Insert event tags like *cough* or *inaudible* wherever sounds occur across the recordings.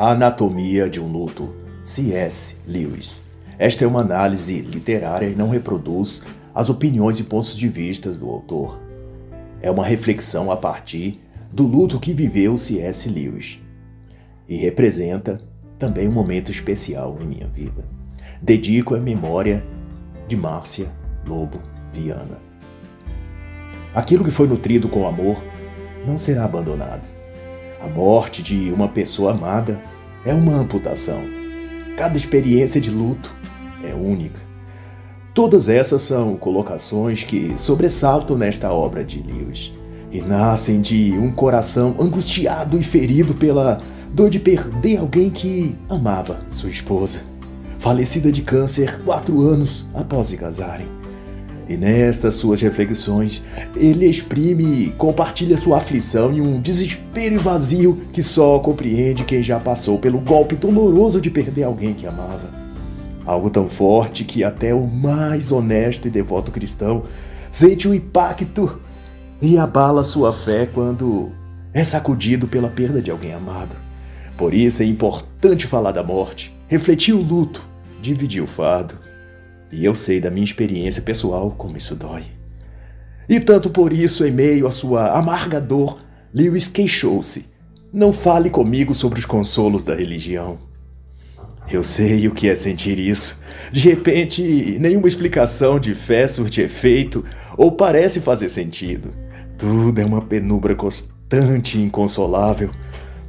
A Anatomia de um Luto, C.S. Lewis. Esta é uma análise literária e não reproduz as opiniões e pontos de vista do autor. É uma reflexão a partir do luto que viveu C.S. Lewis e representa também um momento especial em minha vida. Dedico a memória de Márcia Lobo Viana. Aquilo que foi nutrido com amor não será abandonado. A morte de uma pessoa amada é uma amputação. Cada experiência de luto é única. Todas essas são colocações que sobressaltam nesta obra de Lewis e nascem de um coração angustiado e ferido pela dor de perder alguém que amava sua esposa, falecida de câncer quatro anos após se casarem. E nestas suas reflexões, ele exprime e compartilha sua aflição e um desespero e vazio que só compreende quem já passou pelo golpe doloroso de perder alguém que amava. Algo tão forte que até o mais honesto e devoto cristão sente o um impacto e abala sua fé quando é sacudido pela perda de alguém amado. Por isso é importante falar da morte, refletir o luto, dividir o fardo e eu sei da minha experiência pessoal como isso dói. E tanto por isso, em meio à sua amarga dor, Lewis queixou-se. Não fale comigo sobre os consolos da religião. Eu sei o que é sentir isso. De repente, nenhuma explicação de fé surte efeito ou parece fazer sentido. Tudo é uma penumbra constante e inconsolável.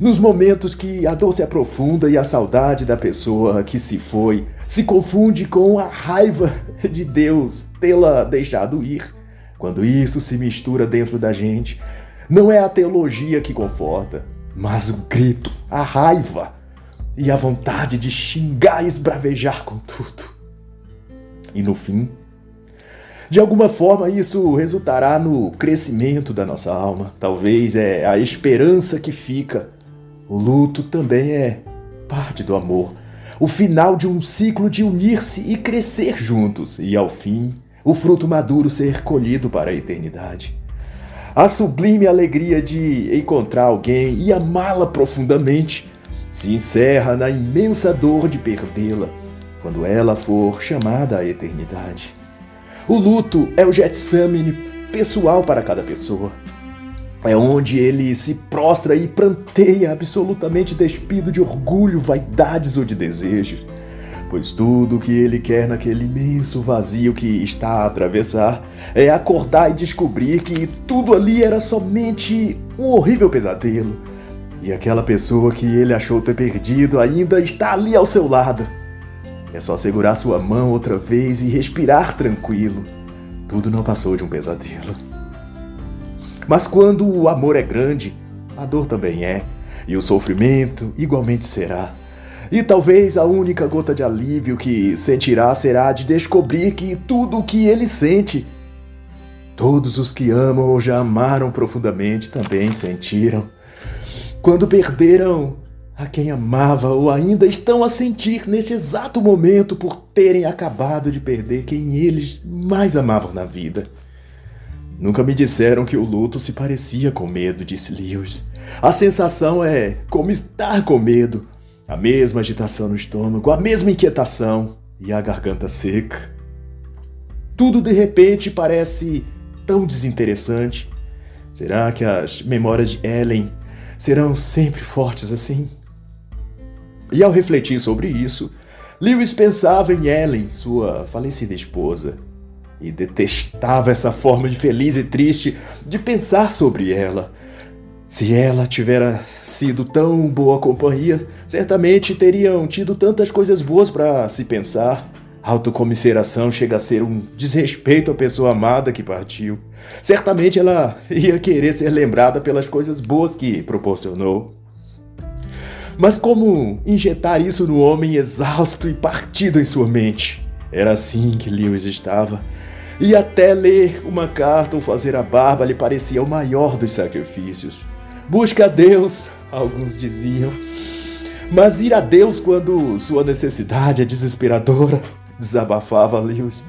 Nos momentos que a dor se aprofunda e a saudade da pessoa que se foi se confunde com a raiva de Deus tê-la deixado ir. Quando isso se mistura dentro da gente, não é a teologia que conforta, mas o grito, a raiva e a vontade de xingar e esbravejar com tudo. E no fim, de alguma forma isso resultará no crescimento da nossa alma. Talvez é a esperança que fica o luto também é parte do amor, o final de um ciclo de unir-se e crescer juntos, e ao fim, o fruto maduro ser colhido para a eternidade. A sublime alegria de encontrar alguém e amá-la profundamente se encerra na imensa dor de perdê-la quando ela for chamada à eternidade. O luto é o Getsemane pessoal para cada pessoa. É onde ele se prostra e pranteia absolutamente despido de orgulho, vaidades ou de desejos. Pois tudo o que ele quer naquele imenso vazio que está a atravessar é acordar e descobrir que tudo ali era somente um horrível pesadelo. E aquela pessoa que ele achou ter perdido ainda está ali ao seu lado. É só segurar sua mão outra vez e respirar tranquilo. Tudo não passou de um pesadelo. Mas quando o amor é grande, a dor também é, e o sofrimento igualmente será. E talvez a única gota de alívio que sentirá será de descobrir que tudo o que ele sente, todos os que amam ou já amaram profundamente também sentiram. Quando perderam a quem amava ou ainda estão a sentir nesse exato momento por terem acabado de perder quem eles mais amavam na vida. Nunca me disseram que o luto se parecia com medo, disse Lewis. A sensação é como estar com medo. A mesma agitação no estômago, a mesma inquietação e a garganta seca. Tudo de repente parece tão desinteressante. Será que as memórias de Ellen serão sempre fortes assim? E ao refletir sobre isso, Lewis pensava em Ellen, sua falecida esposa, e detestava essa forma de feliz e triste de pensar sobre ela. Se ela tivera sido tão boa companhia, certamente teriam tido tantas coisas boas para se pensar. Autocomisseração chega a ser um desrespeito à pessoa amada que partiu. Certamente ela ia querer ser lembrada pelas coisas boas que proporcionou. Mas como injetar isso no homem exausto e partido em sua mente? Era assim que Lewis estava. E até ler uma carta ou fazer a barba lhe parecia o maior dos sacrifícios. Busca a Deus, alguns diziam. Mas ir a Deus quando sua necessidade é desesperadora, *laughs* desabafava Lewis.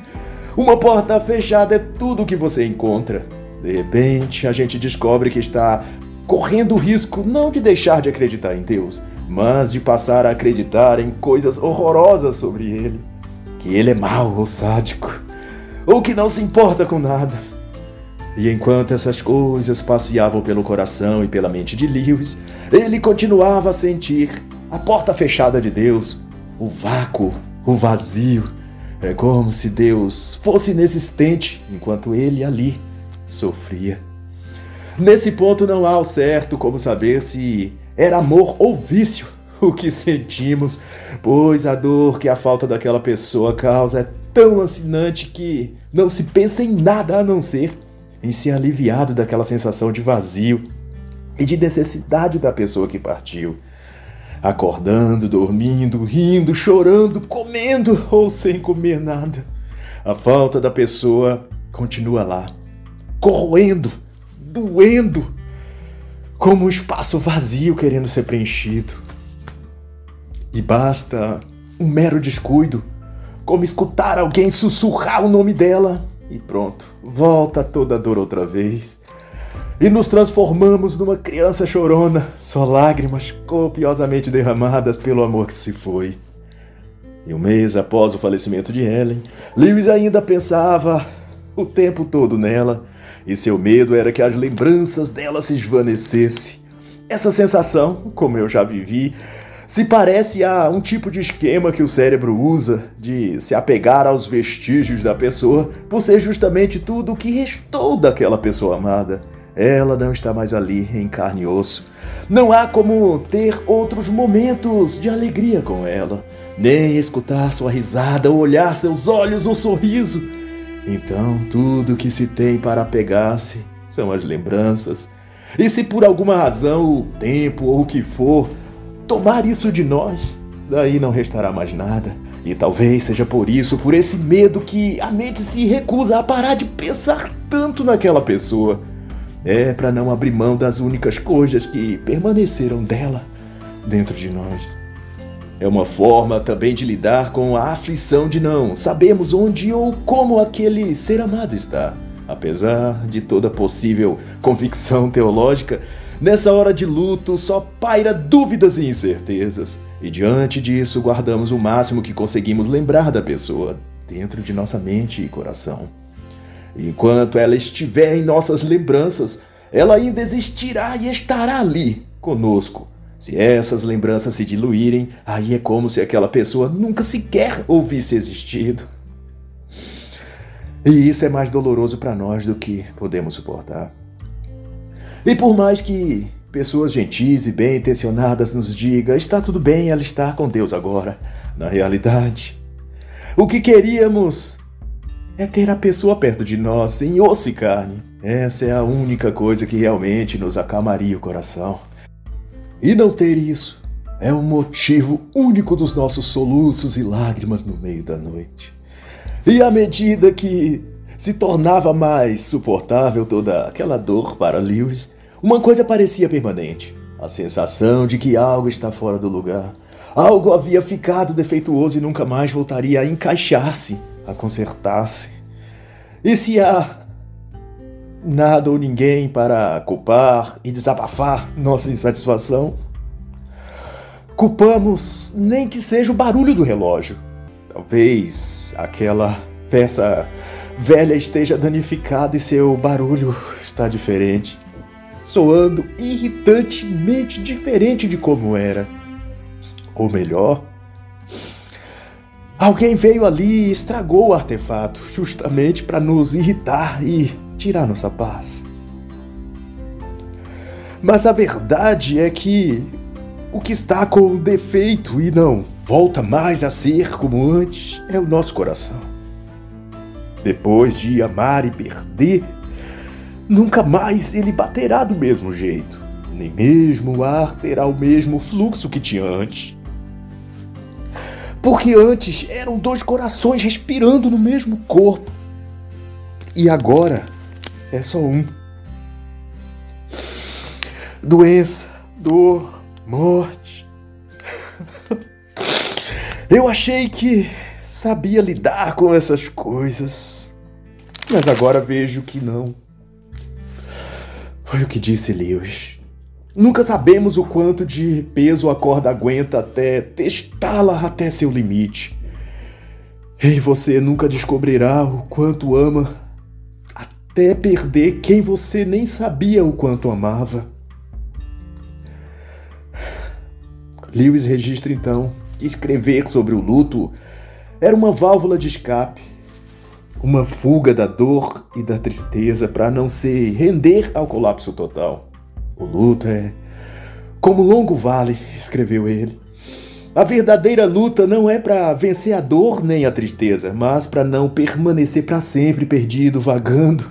Uma porta fechada é tudo o que você encontra. De repente, a gente descobre que está correndo o risco não de deixar de acreditar em Deus, mas de passar a acreditar em coisas horrorosas sobre ele. Que ele é mau ou sádico, ou que não se importa com nada. E enquanto essas coisas passeavam pelo coração e pela mente de Lewis, ele continuava a sentir a porta fechada de Deus, o vácuo, o vazio. É como se Deus fosse inexistente enquanto ele ali sofria. Nesse ponto não há ao certo como saber se era amor ou vício o que sentimos, pois a dor que a falta daquela pessoa causa é tão lancinante que não se pensa em nada a não ser em ser aliviado daquela sensação de vazio e de necessidade da pessoa que partiu. Acordando, dormindo, rindo, chorando, comendo *laughs* ou sem comer nada. A falta da pessoa continua lá, corroendo, doendo, como um espaço vazio querendo ser preenchido. E basta um mero descuido, como escutar alguém sussurrar o nome dela e pronto, volta toda a dor outra vez. E nos transformamos numa criança chorona, só lágrimas copiosamente derramadas pelo amor que se foi. E um mês após o falecimento de Ellen, Lewis ainda pensava o tempo todo nela e seu medo era que as lembranças dela se esvanecessem. Essa sensação, como eu já vivi, se parece a um tipo de esquema que o cérebro usa de se apegar aos vestígios da pessoa por ser justamente tudo o que restou daquela pessoa amada. Ela não está mais ali em carne e osso. Não há como ter outros momentos de alegria com ela, nem escutar sua risada, ou olhar seus olhos ou sorriso. Então, tudo que se tem para apegar-se são as lembranças. E se por alguma razão o tempo ou o que for tomar isso de nós, daí não restará mais nada. E talvez seja por isso, por esse medo, que a mente se recusa a parar de pensar tanto naquela pessoa. É para não abrir mão das únicas coisas que permaneceram dela dentro de nós. É uma forma também de lidar com a aflição de não sabermos onde ou como aquele ser amado está. Apesar de toda possível convicção teológica, nessa hora de luto só paira dúvidas e incertezas. E diante disso, guardamos o máximo que conseguimos lembrar da pessoa dentro de nossa mente e coração. Enquanto ela estiver em nossas lembranças, ela ainda existirá e estará ali conosco, se essas lembranças se diluírem, aí é como se aquela pessoa nunca sequer houvesse existido. E isso é mais doloroso para nós do que podemos suportar. E por mais que pessoas gentis e bem intencionadas nos digam, está tudo bem ela estar com Deus agora, na realidade, o que queríamos é ter a pessoa perto de nós, em osso e carne. Essa é a única coisa que realmente nos acalmaria o coração. E não ter isso é o motivo único dos nossos soluços e lágrimas no meio da noite. E à medida que se tornava mais suportável toda aquela dor para Lewis, uma coisa parecia permanente: a sensação de que algo está fora do lugar. Algo havia ficado defeituoso e nunca mais voltaria a encaixar-se, a consertar-se. E se há nada ou ninguém para culpar e desabafar nossa insatisfação. Culpamos nem que seja o barulho do relógio. Talvez aquela peça velha esteja danificada e seu barulho está diferente, soando irritantemente diferente de como era. Ou melhor, alguém veio ali e estragou o artefato justamente para nos irritar e tirar nossa paz. Mas a verdade é que o que está com defeito e não volta mais a ser como antes é o nosso coração. Depois de amar e perder, nunca mais ele baterá do mesmo jeito, nem mesmo o ar terá o mesmo fluxo que tinha antes. Porque antes eram dois corações respirando no mesmo corpo. E agora é só um. Doença, dor, morte. *laughs* Eu achei que sabia lidar com essas coisas, mas agora vejo que não. Foi o que disse Lewis. Nunca sabemos o quanto de peso a corda aguenta até testá-la até seu limite. E você nunca descobrirá o quanto ama até perder quem você nem sabia o quanto amava. Lewis registra então que escrever sobre o luto era uma válvula de escape, uma fuga da dor e da tristeza para não se render ao colapso total. O luto é como longo vale, escreveu ele. A verdadeira luta não é para vencer a dor nem a tristeza, mas para não permanecer para sempre perdido, vagando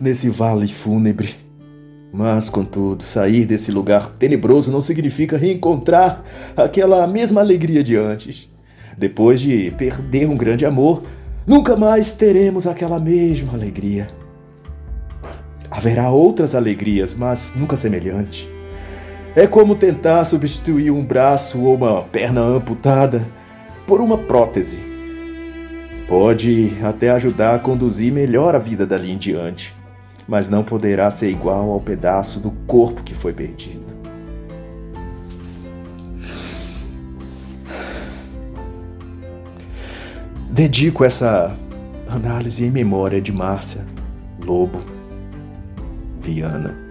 nesse vale fúnebre. Mas, contudo, sair desse lugar tenebroso não significa reencontrar aquela mesma alegria de antes. Depois de perder um grande amor, nunca mais teremos aquela mesma alegria. Haverá outras alegrias, mas nunca semelhante. É como tentar substituir um braço ou uma perna amputada por uma prótese. Pode até ajudar a conduzir melhor a vida dali em diante mas não poderá ser igual ao pedaço do corpo que foi perdido. Dedico essa análise em memória de Márcia Lobo Viana.